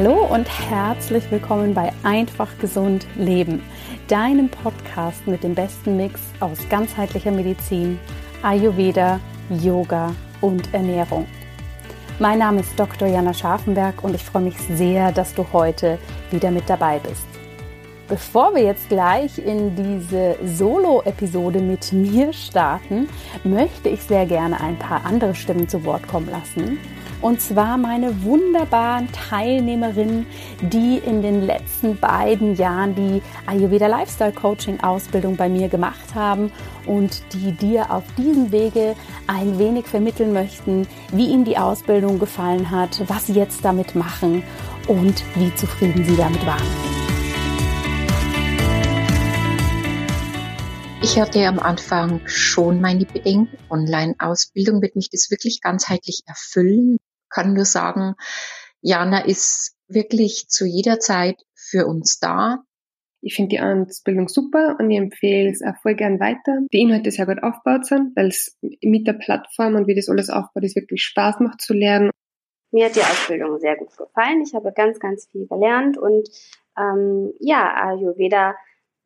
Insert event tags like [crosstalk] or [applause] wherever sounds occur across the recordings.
Hallo und herzlich willkommen bei Einfach Gesund Leben, deinem Podcast mit dem besten Mix aus ganzheitlicher Medizin, Ayurveda, Yoga und Ernährung. Mein Name ist Dr. Jana Scharfenberg und ich freue mich sehr, dass du heute wieder mit dabei bist. Bevor wir jetzt gleich in diese Solo-Episode mit mir starten, möchte ich sehr gerne ein paar andere Stimmen zu Wort kommen lassen und zwar meine wunderbaren Teilnehmerinnen, die in den letzten beiden Jahren die Ayurveda Lifestyle Coaching Ausbildung bei mir gemacht haben und die dir auf diesem Wege ein wenig vermitteln möchten, wie ihnen die Ausbildung gefallen hat, was sie jetzt damit machen und wie zufrieden sie damit waren. Ich hatte am Anfang schon meine Bedenken. Online-Ausbildung wird mich das wirklich ganzheitlich erfüllen kann nur sagen, Jana ist wirklich zu jeder Zeit für uns da. Ich finde die Ausbildung super und ich empfehle es auch voll gern weiter. Die Inhalte sehr gut aufgebaut sind, weil es mit der Plattform und wie das alles aufbaut, es wirklich Spaß macht zu lernen. Mir hat die Ausbildung sehr gut gefallen. Ich habe ganz, ganz viel gelernt und ähm, ja, Ayurveda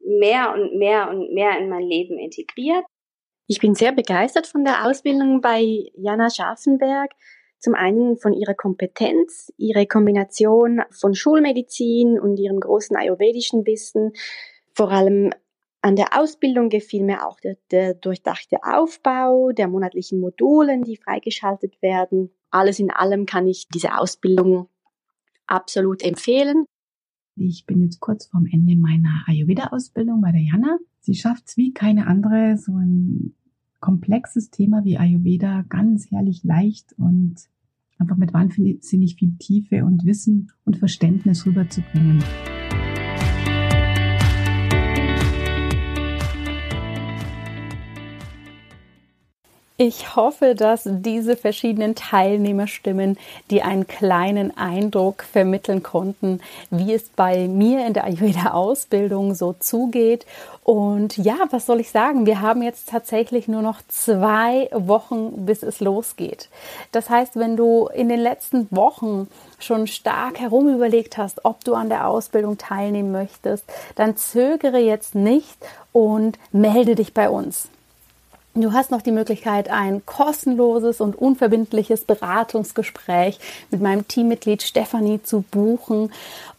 mehr und mehr und mehr in mein Leben integriert. Ich bin sehr begeistert von der Ausbildung bei Jana Scharfenberg. Zum einen von ihrer Kompetenz, ihre Kombination von Schulmedizin und ihrem großen ayurvedischen Wissen. Vor allem an der Ausbildung gefiel mir auch der, der durchdachte Aufbau der monatlichen Modulen, die freigeschaltet werden. Alles in allem kann ich diese Ausbildung absolut empfehlen. Ich bin jetzt kurz vorm Ende meiner Ayurveda-Ausbildung bei der Jana. Sie schafft es wie keine andere, so ein komplexes Thema wie Ayurveda ganz herrlich leicht und einfach mit wahnsinnig viel Tiefe und Wissen und Verständnis rüberzubringen. Ich hoffe, dass diese verschiedenen Teilnehmerstimmen dir einen kleinen Eindruck vermitteln konnten, wie es bei mir in der Ayurveda-Ausbildung so zugeht. Und ja, was soll ich sagen? Wir haben jetzt tatsächlich nur noch zwei Wochen, bis es losgeht. Das heißt, wenn du in den letzten Wochen schon stark herumüberlegt hast, ob du an der Ausbildung teilnehmen möchtest, dann zögere jetzt nicht und melde dich bei uns. Du hast noch die Möglichkeit, ein kostenloses und unverbindliches Beratungsgespräch mit meinem Teammitglied Stefanie zu buchen.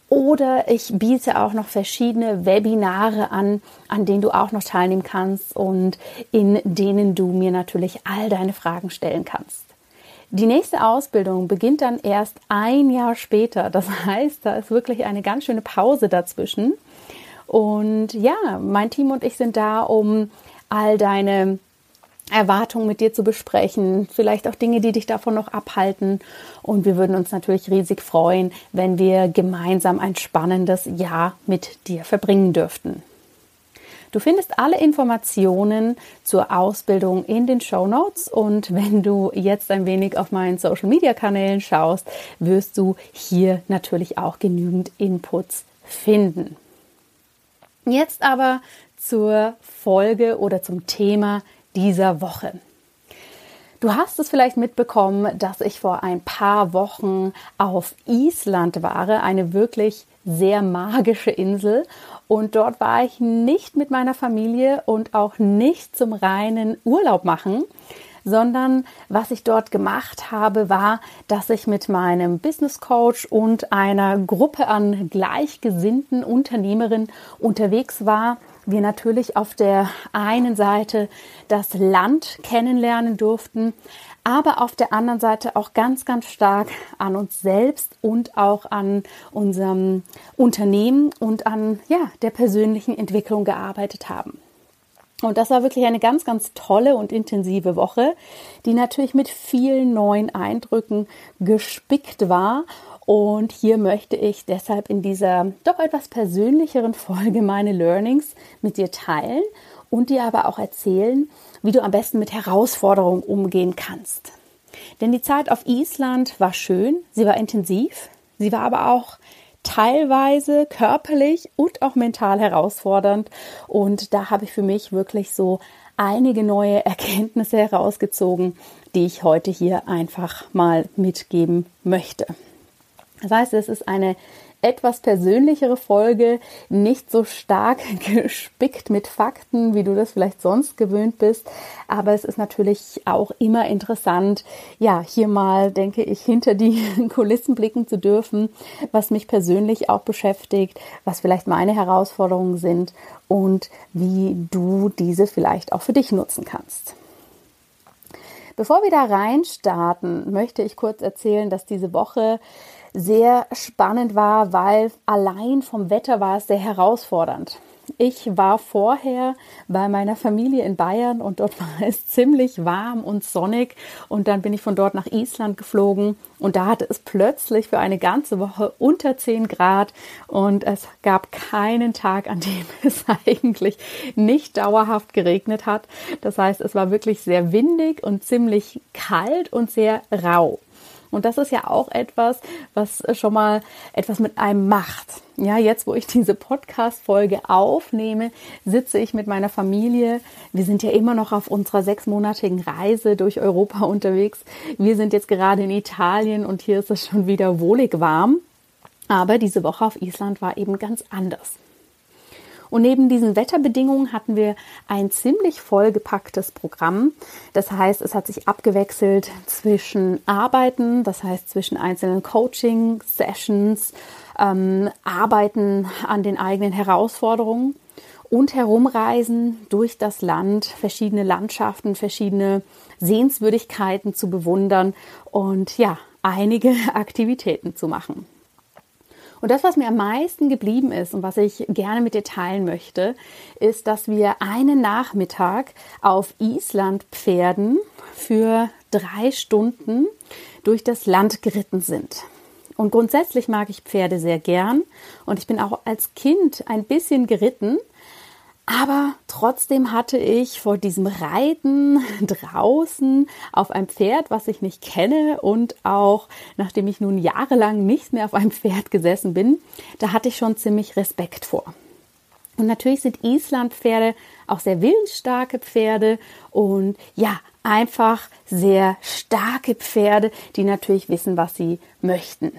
Oder ich biete auch noch verschiedene Webinare an, an denen du auch noch teilnehmen kannst und in denen du mir natürlich all deine Fragen stellen kannst. Die nächste Ausbildung beginnt dann erst ein Jahr später. Das [laughs] heißt, da ist wirklich eine ganz schöne Pause dazwischen. Und ja, mein Team und ich sind da, um all deine Erwartungen mit dir zu besprechen, vielleicht auch Dinge, die dich davon noch abhalten. Und wir würden uns natürlich riesig freuen, wenn wir gemeinsam ein spannendes Jahr mit dir verbringen dürften. Du findest alle Informationen zur Ausbildung in den Show Notes und wenn du jetzt ein wenig auf meinen Social Media Kanälen schaust, wirst du hier natürlich auch genügend Inputs finden. Jetzt aber zur Folge oder zum Thema dieser Woche. Du hast es vielleicht mitbekommen, dass ich vor ein paar Wochen auf Island war, eine wirklich sehr magische Insel. Und dort war ich nicht mit meiner Familie und auch nicht zum reinen Urlaub machen, sondern was ich dort gemacht habe, war, dass ich mit meinem Business Coach und einer Gruppe an gleichgesinnten Unternehmerinnen unterwegs war wir natürlich auf der einen Seite das Land kennenlernen durften, aber auf der anderen Seite auch ganz, ganz stark an uns selbst und auch an unserem Unternehmen und an ja, der persönlichen Entwicklung gearbeitet haben. Und das war wirklich eine ganz, ganz tolle und intensive Woche, die natürlich mit vielen neuen Eindrücken gespickt war und hier möchte ich deshalb in dieser doch etwas persönlicheren Folge meine Learnings mit dir teilen und dir aber auch erzählen, wie du am besten mit Herausforderungen umgehen kannst. Denn die Zeit auf Island war schön, sie war intensiv, sie war aber auch teilweise körperlich und auch mental herausfordernd. Und da habe ich für mich wirklich so einige neue Erkenntnisse herausgezogen, die ich heute hier einfach mal mitgeben möchte. Das heißt, es ist eine etwas persönlichere Folge, nicht so stark [laughs] gespickt mit Fakten, wie du das vielleicht sonst gewöhnt bist. Aber es ist natürlich auch immer interessant, ja, hier mal, denke ich, hinter die [laughs] Kulissen blicken zu dürfen, was mich persönlich auch beschäftigt, was vielleicht meine Herausforderungen sind und wie du diese vielleicht auch für dich nutzen kannst. Bevor wir da reinstarten, möchte ich kurz erzählen, dass diese Woche sehr spannend war, weil allein vom Wetter war es sehr herausfordernd. Ich war vorher bei meiner Familie in Bayern und dort [laughs] war es ziemlich warm und sonnig und dann bin ich von dort nach Island geflogen und da hatte es plötzlich für eine ganze Woche unter 10 Grad und es gab keinen Tag, an dem [laughs] es eigentlich nicht dauerhaft geregnet hat. Das heißt, es war wirklich sehr windig und ziemlich kalt und sehr rau. Und das ist ja auch etwas, was schon mal etwas mit einem macht. Ja, jetzt, wo ich diese Podcast-Folge aufnehme, sitze ich mit meiner Familie. Wir sind ja immer noch auf unserer sechsmonatigen Reise durch Europa unterwegs. Wir sind jetzt gerade in Italien und hier ist es schon wieder wohlig warm. Aber diese Woche auf Island war eben ganz anders. Und neben diesen Wetterbedingungen hatten wir ein ziemlich vollgepacktes Programm. Das heißt, es hat sich abgewechselt zwischen Arbeiten, das heißt zwischen einzelnen Coaching-Sessions, ähm, Arbeiten an den eigenen Herausforderungen und herumreisen durch das Land, verschiedene Landschaften, verschiedene Sehenswürdigkeiten zu bewundern und ja, einige [laughs] Aktivitäten zu machen. Und das, was mir am meisten geblieben ist und was ich gerne mit dir teilen möchte, ist, dass wir einen Nachmittag auf Island Pferden für drei Stunden durch das Land geritten sind. Und grundsätzlich mag ich Pferde sehr gern und ich bin auch als Kind ein bisschen geritten, aber trotzdem hatte ich vor diesem Reiten [laughs] draußen auf einem Pferd, was ich nicht kenne und auch nachdem ich nun jahrelang nicht mehr auf einem Pferd gesessen bin, da hatte ich schon ziemlich Respekt vor. Und natürlich sind Islandpferde auch sehr willensstarke Pferde und ja, einfach sehr starke Pferde, die natürlich wissen, was sie möchten.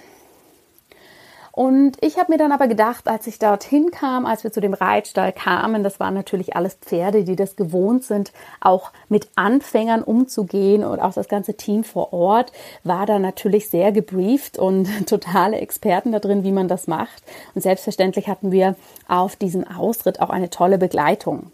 Und ich habe mir dann aber gedacht, als ich dorthin kam, als wir zu dem Reitstall kamen, das waren natürlich alles Pferde, die das gewohnt sind, auch mit Anfängern umzugehen und auch das ganze Team vor Ort war da natürlich sehr gebrieft und [laughs] totale Experten da drin, wie man das macht. Und selbstverständlich hatten wir auf diesem Ausritt auch eine tolle Begleitung.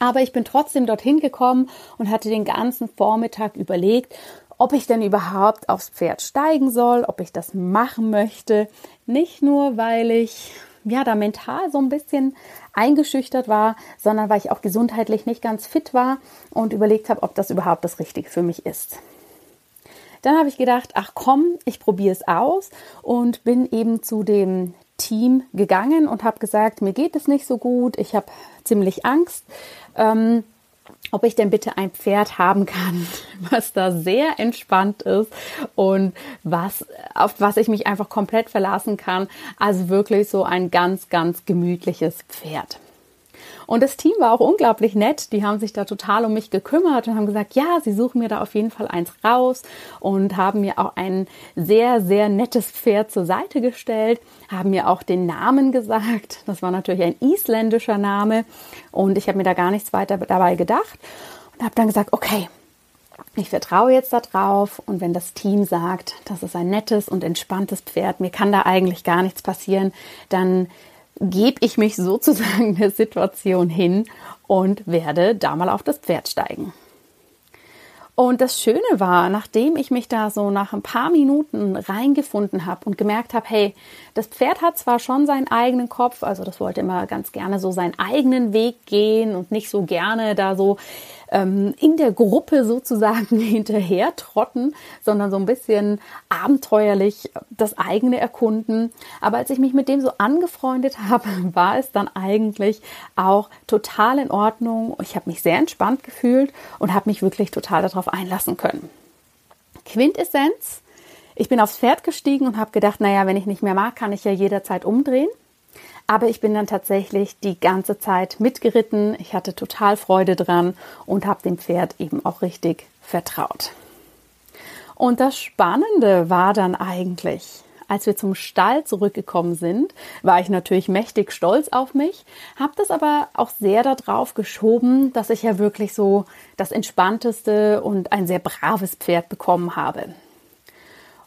Aber ich bin trotzdem dorthin gekommen und hatte den ganzen Vormittag überlegt, ob ich denn überhaupt aufs Pferd steigen soll, ob ich das machen möchte. Nicht nur, weil ich ja da mental so ein bisschen eingeschüchtert war, sondern weil ich auch gesundheitlich nicht ganz fit war und überlegt habe, ob das überhaupt das Richtige für mich ist. Dann habe ich gedacht, ach komm, ich probiere es aus und bin eben zu dem Team gegangen und habe gesagt, mir geht es nicht so gut, ich habe ziemlich Angst. Ähm, ob ich denn bitte ein Pferd haben kann, [laughs] was da sehr entspannt ist und was, auf was ich mich einfach komplett verlassen kann. Also wirklich so ein ganz, ganz gemütliches Pferd. Und das Team war auch unglaublich nett. Die haben sich da total um mich gekümmert und haben gesagt, ja, sie suchen mir da auf jeden Fall eins raus und haben mir auch ein sehr, sehr nettes Pferd zur Seite gestellt, haben mir auch den Namen gesagt. Das war natürlich ein isländischer Name und ich habe mir da gar nichts weiter dabei gedacht und habe dann gesagt, okay, ich vertraue jetzt darauf und wenn das Team sagt, das ist ein nettes und entspanntes Pferd, mir kann da eigentlich gar nichts passieren, dann gebe ich mich sozusagen [laughs] der Situation hin und werde da mal auf das Pferd steigen. Und das Schöne war, nachdem ich mich da so nach ein paar Minuten reingefunden habe und gemerkt habe, hey, das Pferd hat zwar schon seinen eigenen Kopf, also das wollte immer ganz gerne so seinen eigenen Weg gehen und nicht so gerne da so ähm, in der Gruppe sozusagen [laughs] hinterher trotten, sondern so ein bisschen abenteuerlich das eigene erkunden. Aber als ich mich mit dem so angefreundet [laughs] habe, war es dann eigentlich auch total in Ordnung. Ich habe mich sehr entspannt gefühlt und habe mich wirklich total darauf einlassen können. Quintessenz. Ich bin aufs Pferd gestiegen und habe gedacht, naja, wenn ich nicht mehr mag, kann ich ja jederzeit umdrehen. Aber ich bin dann tatsächlich die ganze Zeit mitgeritten. Ich hatte total Freude dran und habe dem Pferd eben auch richtig vertraut. Und das Spannende war dann eigentlich, als wir zum Stall zurückgekommen sind, war ich natürlich mächtig stolz auf mich, habe das aber auch sehr darauf geschoben, dass ich ja wirklich so das entspannteste und ein sehr braves Pferd bekommen habe.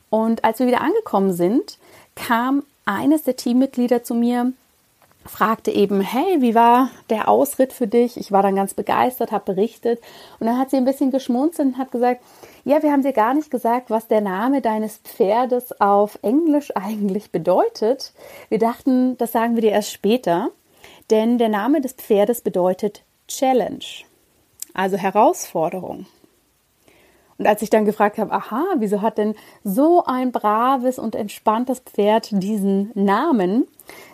Und als wir wieder angekommen sind, kam eines der Teammitglieder zu mir fragte eben, hey, wie war der Ausritt für dich? Ich war dann ganz begeistert, habe berichtet und dann hat sie ein bisschen geschmunzelt und hat gesagt, ja, wir haben dir gar nicht gesagt, was der Name deines Pferdes auf Englisch eigentlich bedeutet. Wir dachten, das sagen wir dir erst später, denn der Name des Pferdes bedeutet Challenge, also Herausforderung. Und als ich dann gefragt habe, aha, wieso hat denn so ein braves und entspanntes Pferd diesen Namen?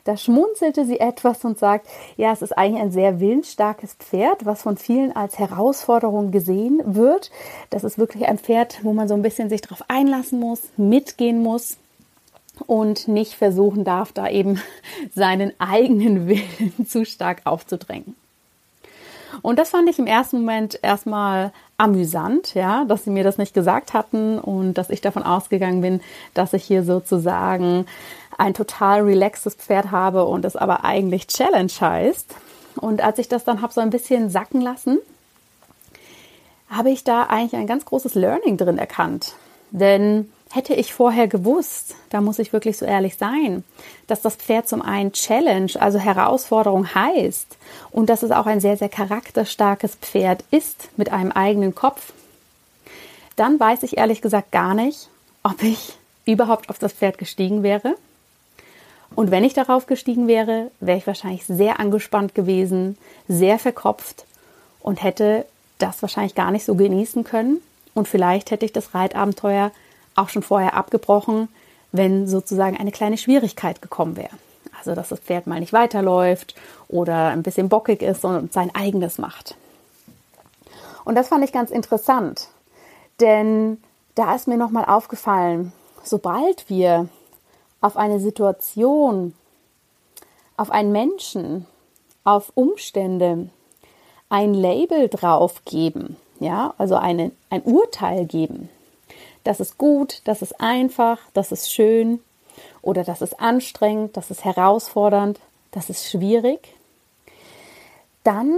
Da schmunzelte sie etwas und sagt, ja, es ist eigentlich ein sehr willensstarkes Pferd, was von vielen als Herausforderung gesehen wird. Das ist wirklich ein Pferd, wo man so ein bisschen sich darauf einlassen muss, mitgehen muss und nicht versuchen darf, da eben [laughs] seinen eigenen Willen [laughs] zu stark aufzudrängen. Und das fand ich im ersten Moment erstmal amüsant, ja, dass sie mir das nicht gesagt hatten und dass ich davon ausgegangen bin, dass ich hier sozusagen ein total relaxtes Pferd habe und es aber eigentlich Challenge heißt. Und als ich das dann habe so ein bisschen sacken lassen, habe ich da eigentlich ein ganz großes Learning drin erkannt. Denn hätte ich vorher gewusst, da muss ich wirklich so ehrlich sein, dass das Pferd zum einen Challenge, also Herausforderung heißt und dass es auch ein sehr, sehr charakterstarkes Pferd ist mit einem eigenen Kopf, dann weiß ich ehrlich gesagt gar nicht, ob ich überhaupt auf das Pferd gestiegen wäre und wenn ich darauf gestiegen wäre, wäre ich wahrscheinlich sehr angespannt gewesen, sehr verkopft und hätte das wahrscheinlich gar nicht so genießen können. Und vielleicht hätte ich das Reitabenteuer auch schon vorher abgebrochen, wenn sozusagen eine kleine Schwierigkeit gekommen wäre. Also, dass das Pferd mal nicht weiterläuft oder ein bisschen bockig ist und sein eigenes macht. Und das fand ich ganz interessant, denn da ist mir nochmal aufgefallen, sobald wir auf eine Situation, auf einen Menschen, auf Umstände ein Label drauf geben, ja, also eine, ein Urteil geben. Das ist gut, das ist einfach, das ist schön oder das ist anstrengend, das ist herausfordernd, das ist schwierig. Dann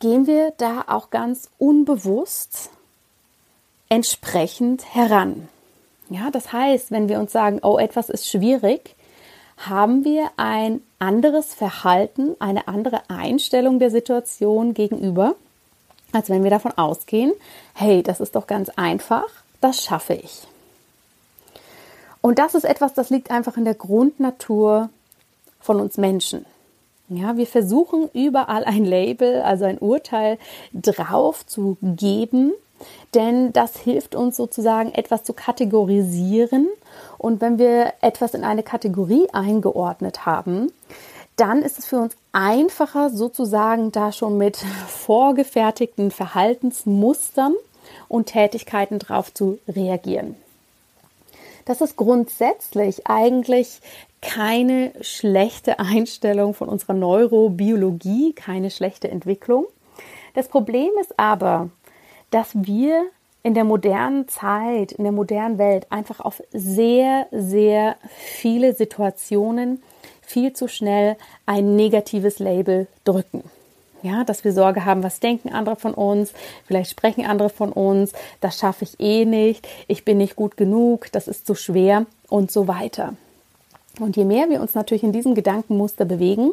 gehen wir da auch ganz unbewusst entsprechend heran. Ja, das heißt, wenn wir uns sagen, oh, etwas ist schwierig, haben wir ein anderes Verhalten, eine andere Einstellung der Situation gegenüber, als wenn wir davon ausgehen, hey, das ist doch ganz einfach, das schaffe ich. Und das ist etwas, das liegt einfach in der Grundnatur von uns Menschen. Ja, wir versuchen überall ein Label, also ein Urteil drauf zu geben, denn das hilft uns sozusagen etwas zu kategorisieren. Und wenn wir etwas in eine Kategorie eingeordnet haben, dann ist es für uns einfacher, sozusagen da schon mit [laughs] vorgefertigten Verhaltensmustern und Tätigkeiten drauf zu reagieren. Das ist grundsätzlich eigentlich keine schlechte Einstellung von unserer Neurobiologie, keine schlechte Entwicklung. Das Problem ist aber, dass wir in der modernen Zeit, in der modernen Welt einfach auf sehr, sehr viele Situationen viel zu schnell ein negatives Label drücken. Ja, dass wir Sorge haben, was denken andere von uns, vielleicht sprechen andere von uns, das schaffe ich eh nicht, ich bin nicht gut genug, das ist zu schwer und so weiter. Und je mehr wir uns natürlich in diesem Gedankenmuster bewegen,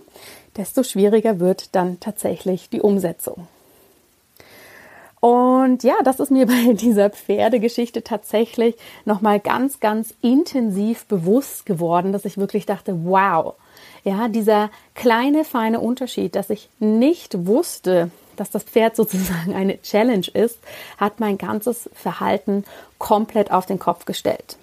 desto schwieriger wird dann tatsächlich die Umsetzung. Und ja, das ist mir [laughs] bei dieser Pferdegeschichte tatsächlich nochmal ganz, ganz intensiv bewusst geworden, dass ich wirklich dachte, wow, ja, dieser kleine, feine Unterschied, dass ich nicht wusste, dass das Pferd [laughs] sozusagen eine Challenge ist, hat mein ganzes Verhalten komplett auf den Kopf gestellt.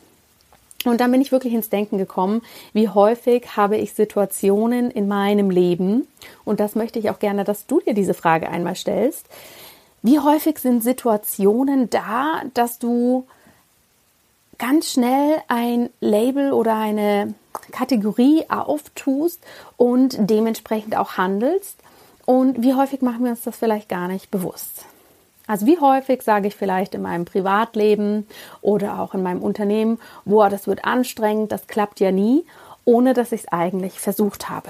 Und dann bin ich wirklich ins Denken gekommen, wie häufig habe ich Situationen in meinem Leben, und das möchte ich auch gerne, dass du dir diese Frage einmal stellst, wie häufig sind Situationen da, dass du ganz schnell ein Label oder eine Kategorie auftust und dementsprechend auch handelst? Und wie häufig machen wir uns das vielleicht gar nicht bewusst? Also wie häufig sage ich vielleicht in meinem Privatleben oder auch in meinem Unternehmen, boah, das wird anstrengend, das klappt ja nie, ohne dass ich es eigentlich versucht habe.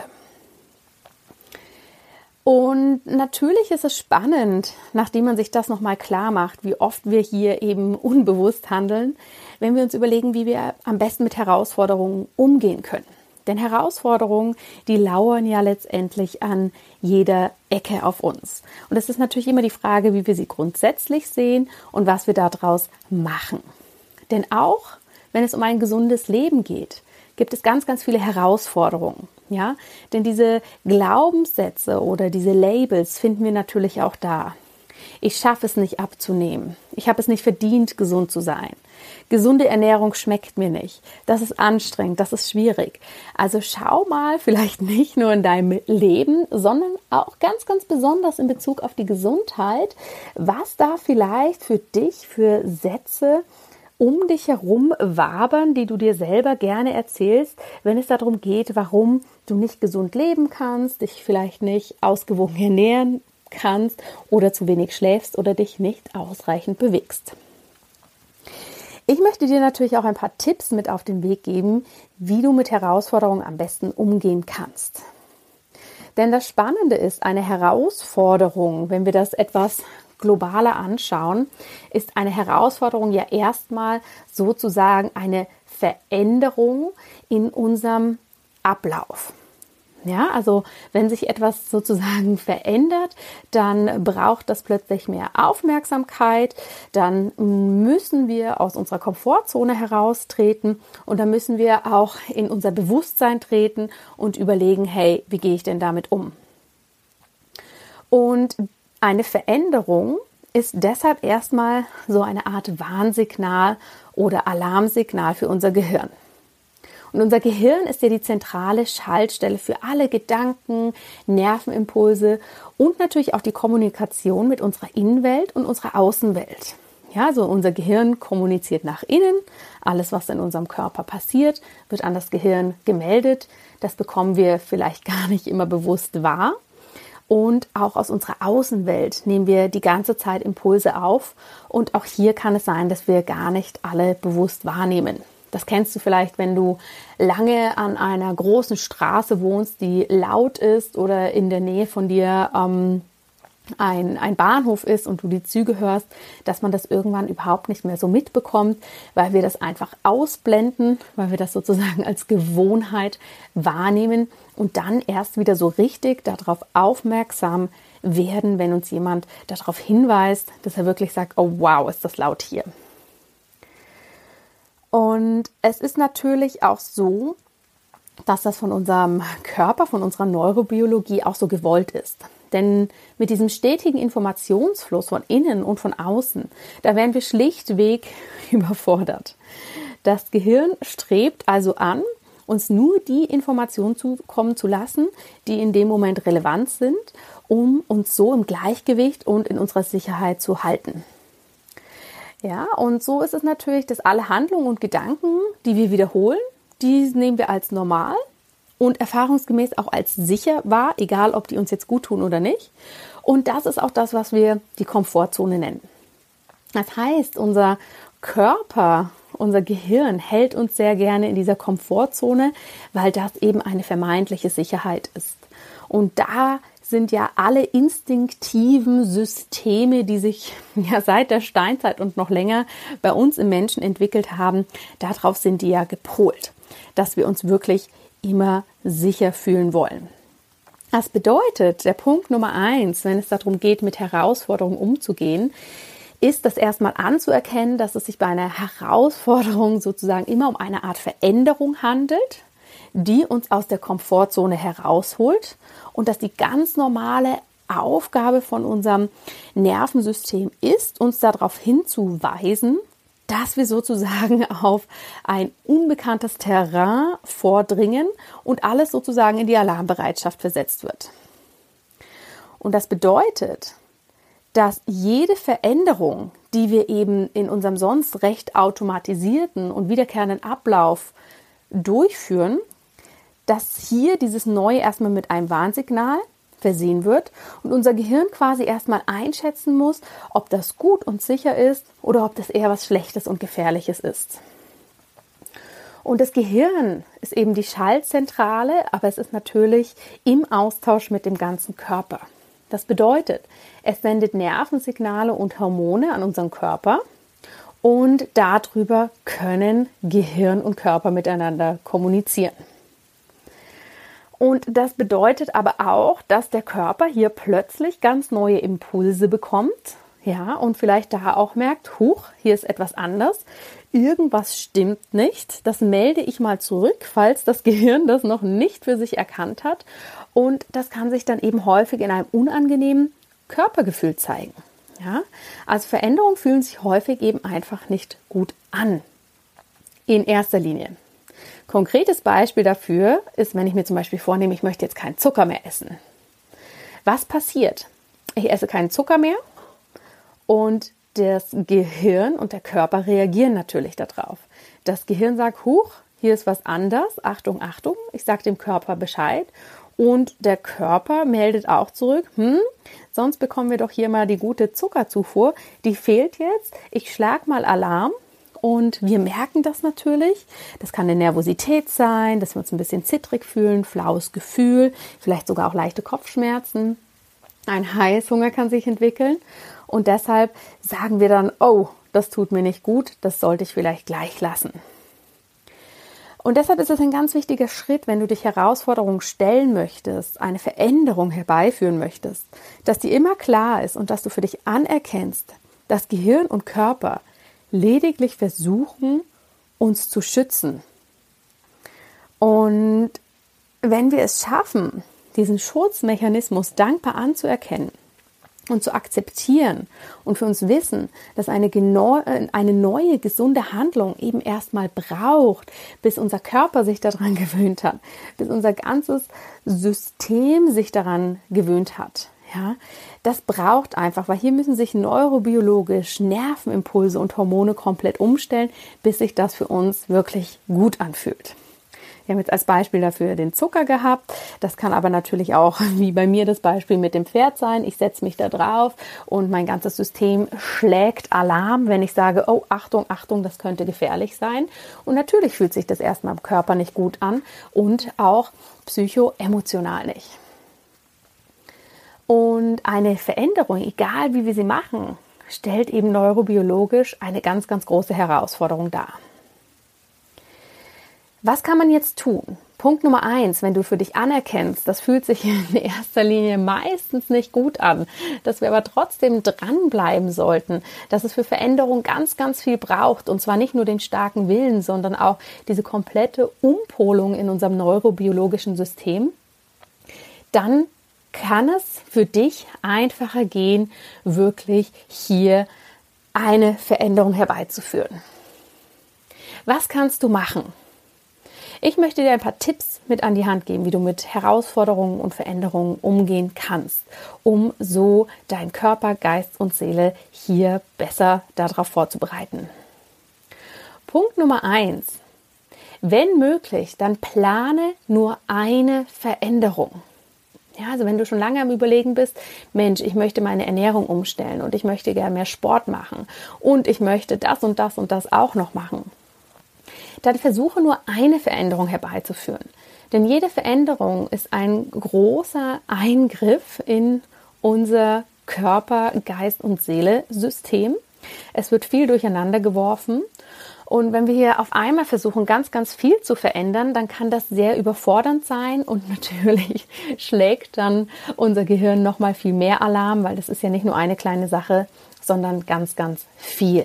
Und natürlich ist es spannend, nachdem man sich das nochmal klar macht, wie oft wir hier eben unbewusst handeln, wenn wir uns überlegen, wie wir am besten mit Herausforderungen umgehen können. Denn Herausforderungen, die lauern ja letztendlich an jeder Ecke auf uns. Und es ist natürlich immer die Frage, wie wir sie grundsätzlich sehen und was wir daraus machen. Denn auch wenn es um ein gesundes Leben geht, gibt es ganz, ganz viele Herausforderungen. Ja, denn diese Glaubenssätze oder diese Labels finden wir natürlich auch da. Ich schaffe es nicht abzunehmen. Ich habe es nicht verdient, gesund zu sein. Gesunde Ernährung schmeckt mir nicht. Das ist anstrengend, das ist schwierig. Also schau mal [laughs] vielleicht nicht nur in deinem Leben, sondern auch ganz, ganz besonders in Bezug auf die Gesundheit, was da vielleicht für dich für Sätze um dich herum wabern, die du dir selber gerne erzählst, wenn es darum geht, warum du nicht gesund leben kannst, dich vielleicht nicht ausgewogen [laughs] ernähren kannst oder zu wenig schläfst oder dich nicht ausreichend bewegst. Ich möchte dir natürlich auch ein paar Tipps mit auf den Weg geben, wie du mit Herausforderungen am besten umgehen kannst. Denn das Spannende ist, eine Herausforderung, wenn wir das etwas globaler anschauen, ist eine Herausforderung ja erstmal sozusagen eine Veränderung in unserem Ablauf. Ja, also wenn sich etwas sozusagen [laughs] verändert, dann braucht das plötzlich mehr Aufmerksamkeit, dann müssen wir aus unserer Komfortzone heraustreten und dann müssen wir auch in unser Bewusstsein treten und überlegen, hey, wie gehe ich denn damit um? Und eine Veränderung ist deshalb erstmal so eine Art Warnsignal oder Alarmsignal für unser Gehirn. Und unser Gehirn ist ja die zentrale Schaltstelle für alle Gedanken, Nervenimpulse und natürlich auch die Kommunikation mit unserer Innenwelt und unserer Außenwelt. Ja, so unser Gehirn kommuniziert nach innen. Alles, was in unserem Körper passiert, wird an das Gehirn gemeldet. Das bekommen wir vielleicht [laughs] gar nicht immer bewusst wahr. Und auch aus unserer Außenwelt nehmen wir die ganze Zeit Impulse auf. Und auch hier kann es sein, dass wir gar nicht alle bewusst wahrnehmen. Das kennst du vielleicht, wenn du lange an einer großen Straße wohnst, die laut ist oder in der Nähe von dir ähm, ein, ein Bahnhof ist und du die Züge hörst, dass man das irgendwann überhaupt nicht mehr so mitbekommt, weil wir das einfach ausblenden, weil wir das sozusagen als Gewohnheit wahrnehmen und dann erst wieder so richtig darauf aufmerksam werden, wenn uns jemand darauf hinweist, dass er wirklich sagt, oh wow, ist das laut hier. Und es ist natürlich auch so, dass das von unserem Körper, von unserer Neurobiologie auch so gewollt ist. Denn mit diesem stetigen Informationsfluss von innen und von außen, da werden wir schlichtweg [laughs] überfordert. Das Gehirn strebt also an, uns nur die Informationen zukommen zu lassen, die in dem Moment relevant sind, um uns so im Gleichgewicht und in unserer Sicherheit zu halten. Ja, und so ist es natürlich, dass alle Handlungen und Gedanken, die wir wiederholen, die nehmen wir als normal und erfahrungsgemäß auch als sicher wahr, egal ob die uns jetzt gut tun oder nicht. Und das ist auch das, was wir die Komfortzone nennen. Das heißt, unser Körper, unser Gehirn hält uns sehr gerne in dieser Komfortzone, weil das eben eine vermeintliche Sicherheit ist. Und da sind ja alle instinktiven Systeme, die sich [laughs] ja seit der Steinzeit und noch länger bei uns im Menschen entwickelt haben, darauf sind die ja gepolt, dass wir uns wirklich immer sicher fühlen wollen. Das bedeutet, der Punkt Nummer eins, wenn es darum geht, mit Herausforderungen umzugehen, ist das erstmal anzuerkennen, dass es sich bei einer Herausforderung sozusagen immer um eine Art Veränderung handelt, die uns aus der Komfortzone herausholt und dass die ganz normale Aufgabe von unserem Nervensystem ist, uns darauf hinzuweisen, dass wir sozusagen [laughs] auf ein unbekanntes Terrain vordringen und alles sozusagen in die Alarmbereitschaft versetzt wird. Und das bedeutet, dass jede Veränderung, die wir eben in unserem sonst recht automatisierten und wiederkehrenden Ablauf durchführen, dass hier dieses Neue erstmal mit einem Warnsignal versehen wird und unser Gehirn quasi erstmal einschätzen muss, ob das gut und sicher ist oder ob das eher was Schlechtes und Gefährliches ist. Und das Gehirn ist eben die Schaltzentrale, aber es ist natürlich im Austausch mit dem ganzen Körper. Das bedeutet, es sendet Nervensignale und Hormone an unseren Körper und darüber können Gehirn und Körper miteinander kommunizieren. Und das bedeutet aber auch, dass der Körper hier plötzlich ganz neue Impulse bekommt. Ja, und vielleicht da auch merkt, huch, hier ist etwas anders. Irgendwas stimmt nicht. Das melde ich mal zurück, falls das [laughs] Gehirn das noch nicht für sich erkannt hat. Und das kann sich dann eben häufig in einem unangenehmen Körpergefühl zeigen. Ja, also Veränderungen fühlen sich häufig eben einfach nicht gut an. In erster Linie. Konkretes Beispiel dafür ist, wenn ich mir zum Beispiel vornehme, ich möchte jetzt keinen Zucker mehr essen. Was passiert? Ich esse keinen Zucker mehr und das Gehirn und der Körper reagieren natürlich darauf. Das Gehirn sagt, huch, hier ist was anders, Achtung, Achtung, ich sage dem Körper Bescheid und der Körper meldet auch zurück, hm, sonst bekommen wir doch hier mal die gute Zuckerzufuhr, die fehlt jetzt, ich schlag mal Alarm und wir merken das natürlich. Das kann eine Nervosität sein, dass wir uns ein bisschen zittrig fühlen, flaues Gefühl, vielleicht sogar auch leichte Kopfschmerzen. Ein Heißhunger kann sich entwickeln. Und deshalb sagen wir dann, oh, das tut mir nicht gut, das sollte ich vielleicht gleich lassen. Und deshalb ist es ein ganz wichtiger Schritt, wenn du dich Herausforderungen stellen möchtest, eine Veränderung herbeiführen möchtest, dass dir immer klar ist und dass du für dich anerkennst, dass Gehirn und Körper lediglich versuchen, uns zu schützen. Und wenn wir es schaffen, diesen Schutzmechanismus dankbar anzuerkennen und zu akzeptieren und für uns wissen, dass eine, eine neue gesunde Handlung eben erstmal braucht, bis unser Körper sich daran [laughs] gewöhnt hat, bis unser ganzes System sich daran gewöhnt hat, ja, das braucht einfach, weil hier müssen sich neurobiologisch Nervenimpulse und Hormone komplett umstellen, bis sich das für uns wirklich gut anfühlt. Wir haben jetzt als Beispiel dafür den Zucker gehabt. Das kann aber natürlich auch, [laughs] wie bei mir das Beispiel mit dem Pferd sein. Ich setze mich da drauf und mein ganzes System schlägt Alarm, wenn ich sage, oh, Achtung, Achtung, das könnte gefährlich sein. Und natürlich fühlt sich das erstmal im Körper nicht gut an und auch psychoemotional nicht. Und eine Veränderung, egal wie wir sie machen, stellt eben neurobiologisch eine ganz, ganz große Herausforderung dar. Was kann man jetzt tun? Punkt Nummer eins, wenn du für dich anerkennst, das fühlt sich in [laughs] erster Linie meistens nicht gut an, dass wir aber trotzdem dranbleiben sollten, dass es für Veränderung ganz, ganz viel braucht und zwar nicht nur den starken Willen, sondern auch diese komplette Umpolung in unserem neurobiologischen System, dann kann es für dich einfacher gehen, wirklich hier eine Veränderung herbeizuführen. Was kannst du machen? Ich möchte dir ein paar Tipps mit an die Hand geben, wie du mit Herausforderungen und Veränderungen umgehen kannst, um so dein Körper, Geist und Seele hier besser darauf vorzubereiten. Punkt Nummer eins. Wenn möglich, dann plane nur eine Veränderung. Ja, also wenn du schon lange am Überlegen bist, Mensch, ich möchte meine Ernährung umstellen und ich möchte gerne mehr Sport machen und ich möchte das und das und das auch noch machen, dann versuche nur eine Veränderung herbeizuführen. Denn jede Veränderung ist ein großer Eingriff in unser Körper, Geist und Seele System. Es wird viel durcheinander geworfen und wenn wir hier auf einmal versuchen, ganz, ganz viel zu verändern, dann kann das sehr überfordernd sein und [laughs] natürlich schlägt dann unser Gehirn noch mal viel mehr Alarm, weil das ist ja nicht nur eine kleine Sache, sondern ganz, ganz viel.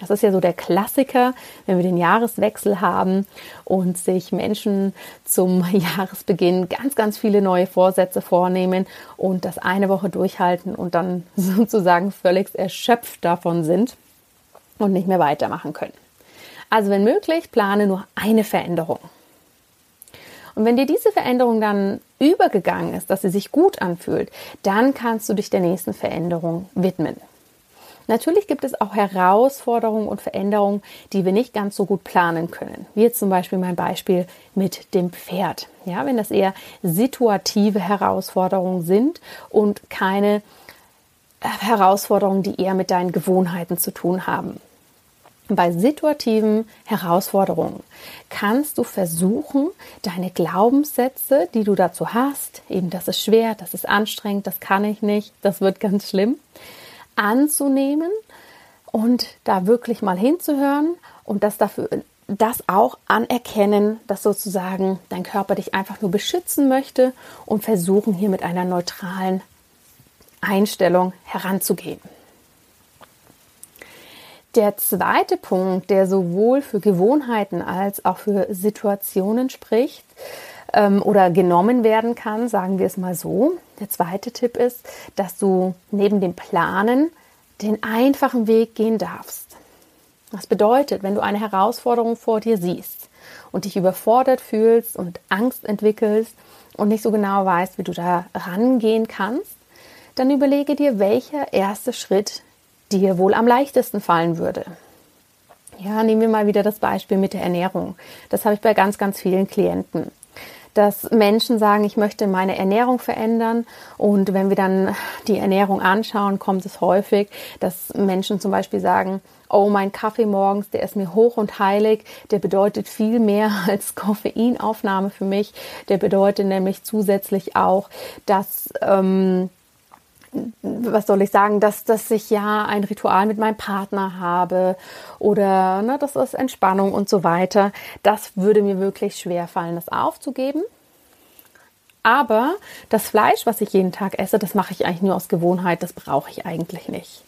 Das ist ja so der Klassiker, wenn wir den Jahreswechsel haben und sich Menschen zum [laughs] Jahresbeginn ganz, ganz viele neue Vorsätze vornehmen und das eine Woche durchhalten und dann [laughs] sozusagen völlig erschöpft davon sind und nicht mehr weitermachen können. Also wenn möglich, plane nur eine Veränderung. Und wenn dir diese Veränderung dann übergegangen ist, dass sie sich gut anfühlt, dann kannst du dich der nächsten Veränderung widmen. Natürlich gibt es auch Herausforderungen und Veränderungen, die wir nicht ganz so gut planen können. Wie jetzt zum Beispiel mein Beispiel mit dem Pferd. Ja, wenn das eher situative Herausforderungen sind und keine äh, Herausforderungen, die eher mit deinen Gewohnheiten zu tun haben. Bei situativen Herausforderungen kannst du versuchen, deine Glaubenssätze, die du dazu hast, eben das ist schwer, das ist anstrengend, das kann ich nicht, das wird ganz schlimm, anzunehmen und da wirklich mal hinzuhören und das dafür das auch anerkennen, dass sozusagen dein Körper dich einfach nur beschützen möchte und versuchen hier mit einer neutralen Einstellung heranzugehen. Der zweite Punkt, der sowohl für Gewohnheiten als auch für Situationen spricht ähm, oder genommen werden kann, sagen wir es mal so. Der zweite Tipp ist, dass du neben dem Planen den einfachen Weg gehen darfst. Das bedeutet, wenn du eine Herausforderung vor dir siehst und dich überfordert fühlst und Angst entwickelst und nicht so genau weißt, wie du da rangehen kannst, dann überlege dir, welcher erste Schritt dir wohl am leichtesten fallen würde. Ja, nehmen wir mal wieder das Beispiel mit der Ernährung. Das habe ich bei ganz, ganz vielen Klienten. Dass Menschen sagen, ich möchte meine Ernährung verändern. Und wenn wir dann die Ernährung anschauen, kommt es häufig, dass Menschen zum Beispiel sagen, oh, mein Kaffee morgens, der ist mir hoch und heilig, der bedeutet viel mehr [laughs] als Koffeinaufnahme für mich. Der bedeutet nämlich zusätzlich auch, dass ähm, was soll ich sagen, dass, dass ich ja ein Ritual mit meinem Partner habe oder ne, das ist Entspannung und so weiter. Das würde mir wirklich schwer fallen, das aufzugeben. Aber das Fleisch, was ich jeden Tag esse, das mache ich eigentlich nur aus Gewohnheit, das brauche ich eigentlich nicht.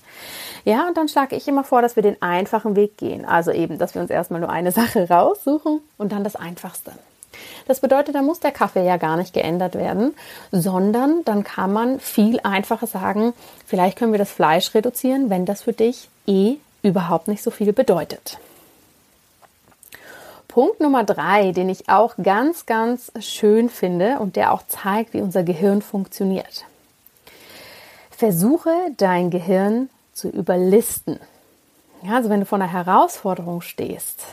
Ja, und dann schlage ich immer vor, dass wir den einfachen Weg gehen. Also eben, dass wir uns erstmal nur eine [laughs] Sache raussuchen und dann das Einfachste. Das bedeutet, da muss der Kaffee ja gar nicht geändert werden, sondern dann kann man viel einfacher sagen, vielleicht können wir das Fleisch reduzieren, wenn das für dich eh überhaupt nicht so viel bedeutet. Punkt Nummer drei, den ich auch ganz, ganz schön finde und der auch zeigt, wie unser Gehirn funktioniert. Versuche dein Gehirn zu überlisten. Ja, also wenn du vor einer Herausforderung stehst,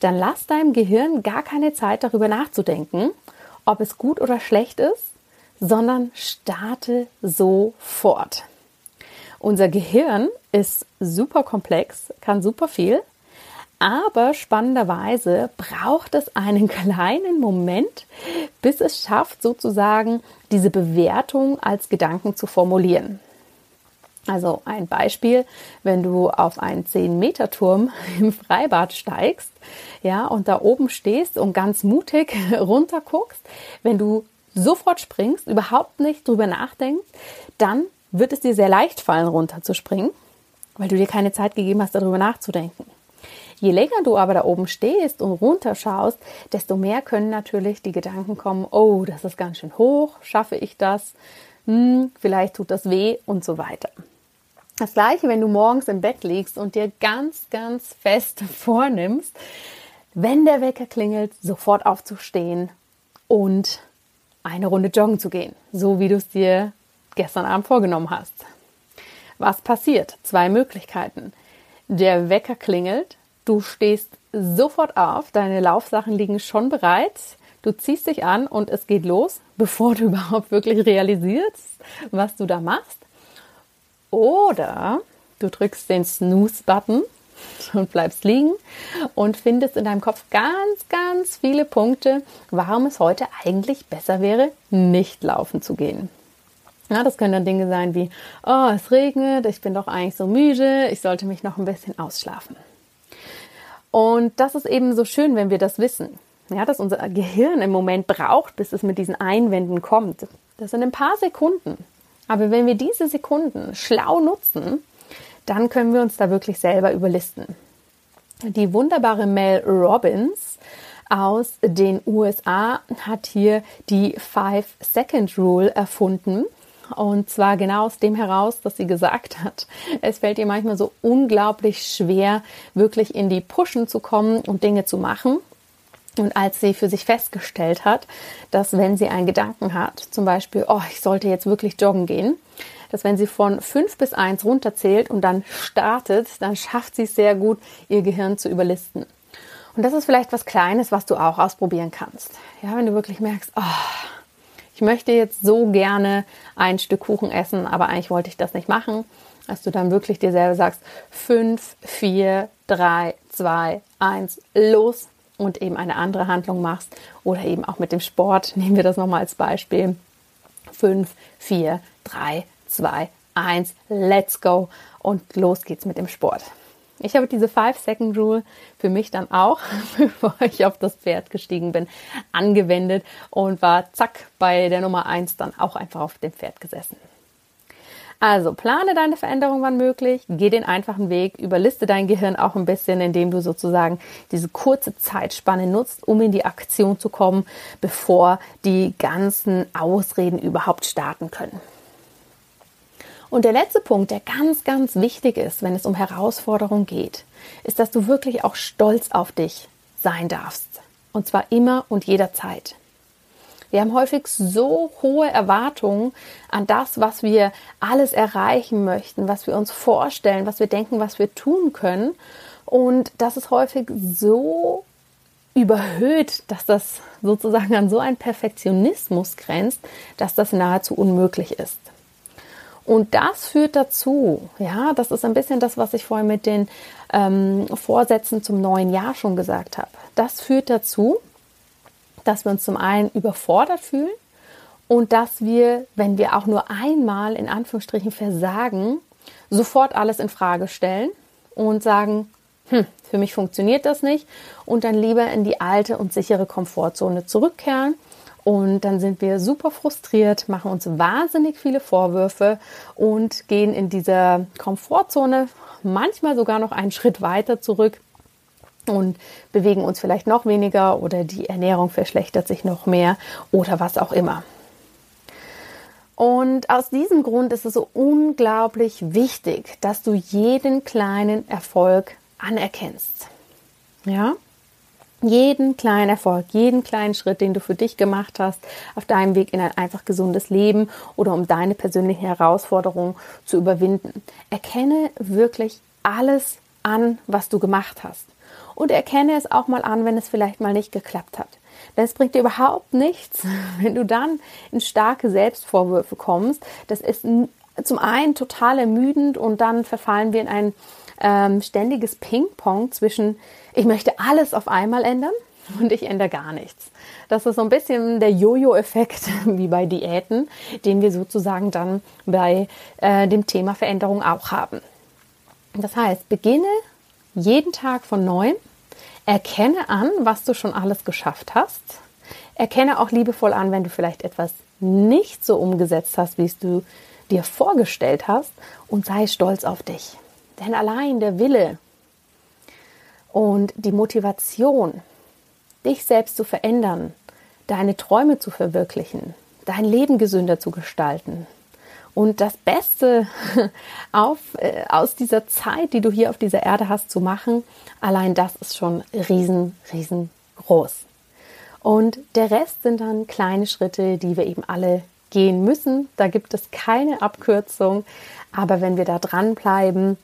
dann lass deinem Gehirn gar keine Zeit darüber nachzudenken, ob es gut oder schlecht ist, sondern starte sofort. Unser Gehirn ist super komplex, kann super viel, aber spannenderweise braucht es einen [laughs] kleinen Moment, bis es schafft, sozusagen diese Bewertung als Gedanken zu formulieren. Also ein Beispiel, wenn du auf einen 10-Meter-Turm [laughs] im Freibad steigst, ja, und da oben stehst und ganz mutig [laughs] runter guckst, wenn du sofort springst, überhaupt nicht drüber nachdenkst, dann wird es dir sehr leicht fallen, runter zu springen, weil du dir keine Zeit gegeben hast, darüber nachzudenken. Je länger du aber da oben stehst und runterschaust, desto mehr können natürlich die Gedanken kommen, oh, das ist ganz schön hoch, schaffe ich das? Hm, vielleicht tut das weh und so weiter. Das gleiche, wenn du morgens im Bett liegst und dir ganz, ganz fest [laughs] vornimmst, wenn der Wecker klingelt, sofort aufzustehen und eine Runde joggen zu gehen, so wie du es dir gestern Abend vorgenommen hast. Was passiert? Zwei Möglichkeiten. Der Wecker klingelt, du stehst sofort auf, deine Laufsachen liegen schon bereit, du ziehst dich an und es geht los, [laughs] bevor du überhaupt wirklich realisierst, was du da machst. Oder du drückst den Snooze-Button und bleibst liegen und findest in deinem Kopf ganz, ganz viele Punkte, warum es heute eigentlich besser wäre, nicht laufen zu gehen. Ja, das können dann Dinge sein wie, oh, es regnet, ich bin doch eigentlich so müde, ich sollte mich noch ein bisschen ausschlafen. Und das ist eben so schön, wenn wir das wissen. Ja, dass unser Gehirn im Moment braucht, bis es mit diesen Einwänden kommt. Das sind ein paar Sekunden. Aber wenn wir diese Sekunden schlau nutzen, dann können wir uns da wirklich selber überlisten. Die wunderbare Mel Robbins aus den USA hat hier die Five-Second-Rule erfunden. Und zwar genau aus dem heraus, dass sie gesagt hat, es fällt ihr manchmal so unglaublich schwer, wirklich in die Pushen zu kommen und Dinge zu machen. Und als sie für sich festgestellt hat, dass wenn sie einen Gedanken hat, zum Beispiel, oh, ich sollte jetzt wirklich joggen gehen, dass wenn sie von fünf bis eins runterzählt und dann startet, dann schafft sie es sehr gut, ihr Gehirn zu überlisten. Und das ist vielleicht was Kleines, was du auch ausprobieren kannst. Ja, wenn du wirklich merkst, oh, ich möchte jetzt so gerne ein Stück Kuchen essen, aber eigentlich wollte ich das nicht machen, dass du dann wirklich dir selber sagst, fünf, vier, drei, zwei, eins, los und eben eine andere Handlung machst oder eben auch mit dem Sport. [laughs] Nehmen wir das nochmal als Beispiel. Fünf, vier, drei, zwei, eins, let's go und los geht's mit dem Sport. Ich habe diese 5-Second-Rule für mich dann auch, [laughs] bevor ich auf das Pferd gestiegen bin, angewendet und war zack bei der Nummer 1 dann auch einfach auf dem Pferd gesessen. Also plane deine Veränderung wann möglich, geh den einfachen Weg, überliste dein Gehirn auch ein bisschen, indem du sozusagen diese kurze Zeitspanne nutzt, um in die Aktion zu kommen, bevor die ganzen Ausreden überhaupt starten können. Und der letzte Punkt, der ganz, ganz wichtig ist, wenn es um Herausforderungen geht, ist, dass du wirklich auch stolz auf dich sein darfst. Und zwar immer und jederzeit. Wir haben häufig so hohe Erwartungen an das, was wir alles erreichen möchten, was wir uns vorstellen, was wir denken, was wir tun können. Und das ist häufig so überhöht, dass das sozusagen an so einen Perfektionismus grenzt, dass das nahezu unmöglich ist. Und das führt dazu, ja, das ist ein bisschen das, was ich vorhin mit den ähm, Vorsätzen zum neuen Jahr schon gesagt habe. Das führt dazu, dass wir uns zum einen überfordert fühlen und dass wir, wenn wir auch nur einmal in Anführungsstrichen versagen, sofort alles in Frage stellen und sagen, hm, für mich funktioniert das nicht. Und dann lieber in die alte und sichere Komfortzone zurückkehren. Und dann sind wir super frustriert, machen uns wahnsinnig viele Vorwürfe und gehen in dieser Komfortzone manchmal sogar noch einen Schritt weiter zurück und bewegen uns vielleicht noch weniger oder die Ernährung verschlechtert sich noch mehr oder was auch immer. Und aus diesem Grund ist es so unglaublich wichtig, dass du jeden kleinen Erfolg anerkennst. Ja? jeden kleinen Erfolg, jeden kleinen Schritt, den du für dich gemacht hast, auf deinem Weg in ein einfach gesundes Leben oder um deine persönlichen Herausforderungen zu überwinden. Erkenne wirklich alles an, was du gemacht hast. Und erkenne es auch mal an, wenn es vielleicht mal nicht geklappt hat. Denn es bringt dir überhaupt nichts, [laughs] wenn du dann in starke Selbstvorwürfe kommst. Das ist zum einen total ermüdend und dann verfallen wir in ein ähm, ständiges Ping-Pong zwischen, ich möchte alles auf einmal ändern [laughs] und ich ändere gar nichts. Das ist so ein bisschen der Jojo-Effekt [laughs] wie bei Diäten, den wir sozusagen dann bei äh, dem Thema Veränderung auch haben. Das heißt, beginne jeden Tag von neuem, erkenne an, was du schon alles geschafft hast, erkenne auch liebevoll an, wenn du vielleicht etwas nicht so umgesetzt hast, wie es du dir vorgestellt hast und sei stolz auf dich. Denn allein der Wille und die Motivation, dich selbst zu verändern, deine Träume zu verwirklichen, dein Leben gesünder zu gestalten und das Beste [laughs] auf, äh, aus dieser Zeit, die du hier auf dieser Erde hast, zu machen, allein das ist schon riesen, riesengroß. Und der Rest sind dann kleine Schritte, die wir eben alle gehen müssen. Da gibt es keine Abkürzung. Aber wenn wir da dranbleiben,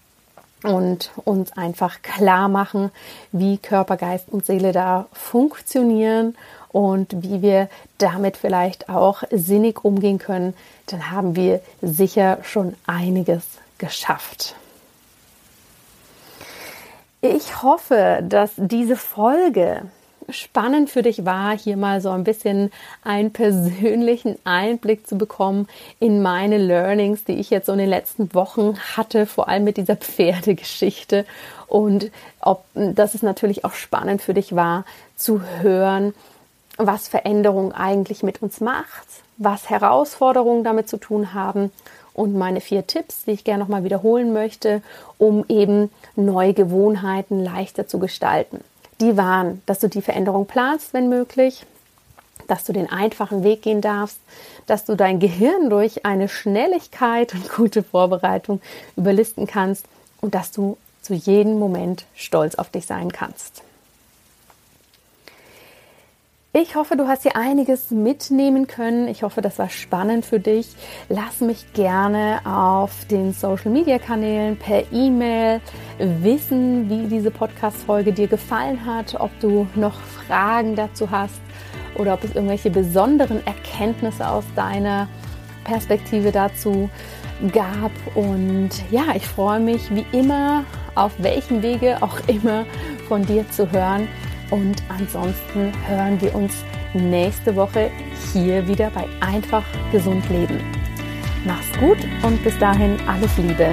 und uns einfach klar machen, wie Körper, Geist und Seele da funktionieren und wie wir damit vielleicht auch sinnig umgehen können, dann haben wir sicher schon einiges geschafft. Ich hoffe, dass diese Folge spannend für dich war, hier mal so ein bisschen einen persönlichen Einblick zu bekommen in meine Learnings, die ich jetzt so in den letzten Wochen hatte, vor allem mit dieser Pferdegeschichte. Und ob das es natürlich auch spannend für dich war, zu hören, was Veränderung eigentlich mit uns macht, was Herausforderungen damit zu tun haben und meine vier Tipps, die ich gerne nochmal wiederholen möchte, um eben neue Gewohnheiten leichter zu gestalten die waren, dass du die Veränderung planst, wenn möglich, dass du den einfachen Weg gehen darfst, dass du dein Gehirn durch eine Schnelligkeit und gute Vorbereitung überlisten kannst und dass du zu jedem Moment stolz auf dich sein kannst. Ich hoffe, du hast hier einiges mitnehmen können. Ich hoffe, das war spannend für dich. Lass mich gerne auf den Social Media Kanälen per E-Mail wissen, wie diese Podcast-Folge dir gefallen hat, ob du noch Fragen dazu hast oder ob es irgendwelche besonderen Erkenntnisse aus deiner Perspektive dazu gab. Und ja, ich freue mich wie immer, auf welchem Wege auch immer von dir zu hören. Und ansonsten hören wir uns nächste Woche hier wieder bei Einfach Gesund Leben. Mach's gut und bis dahin alles Liebe.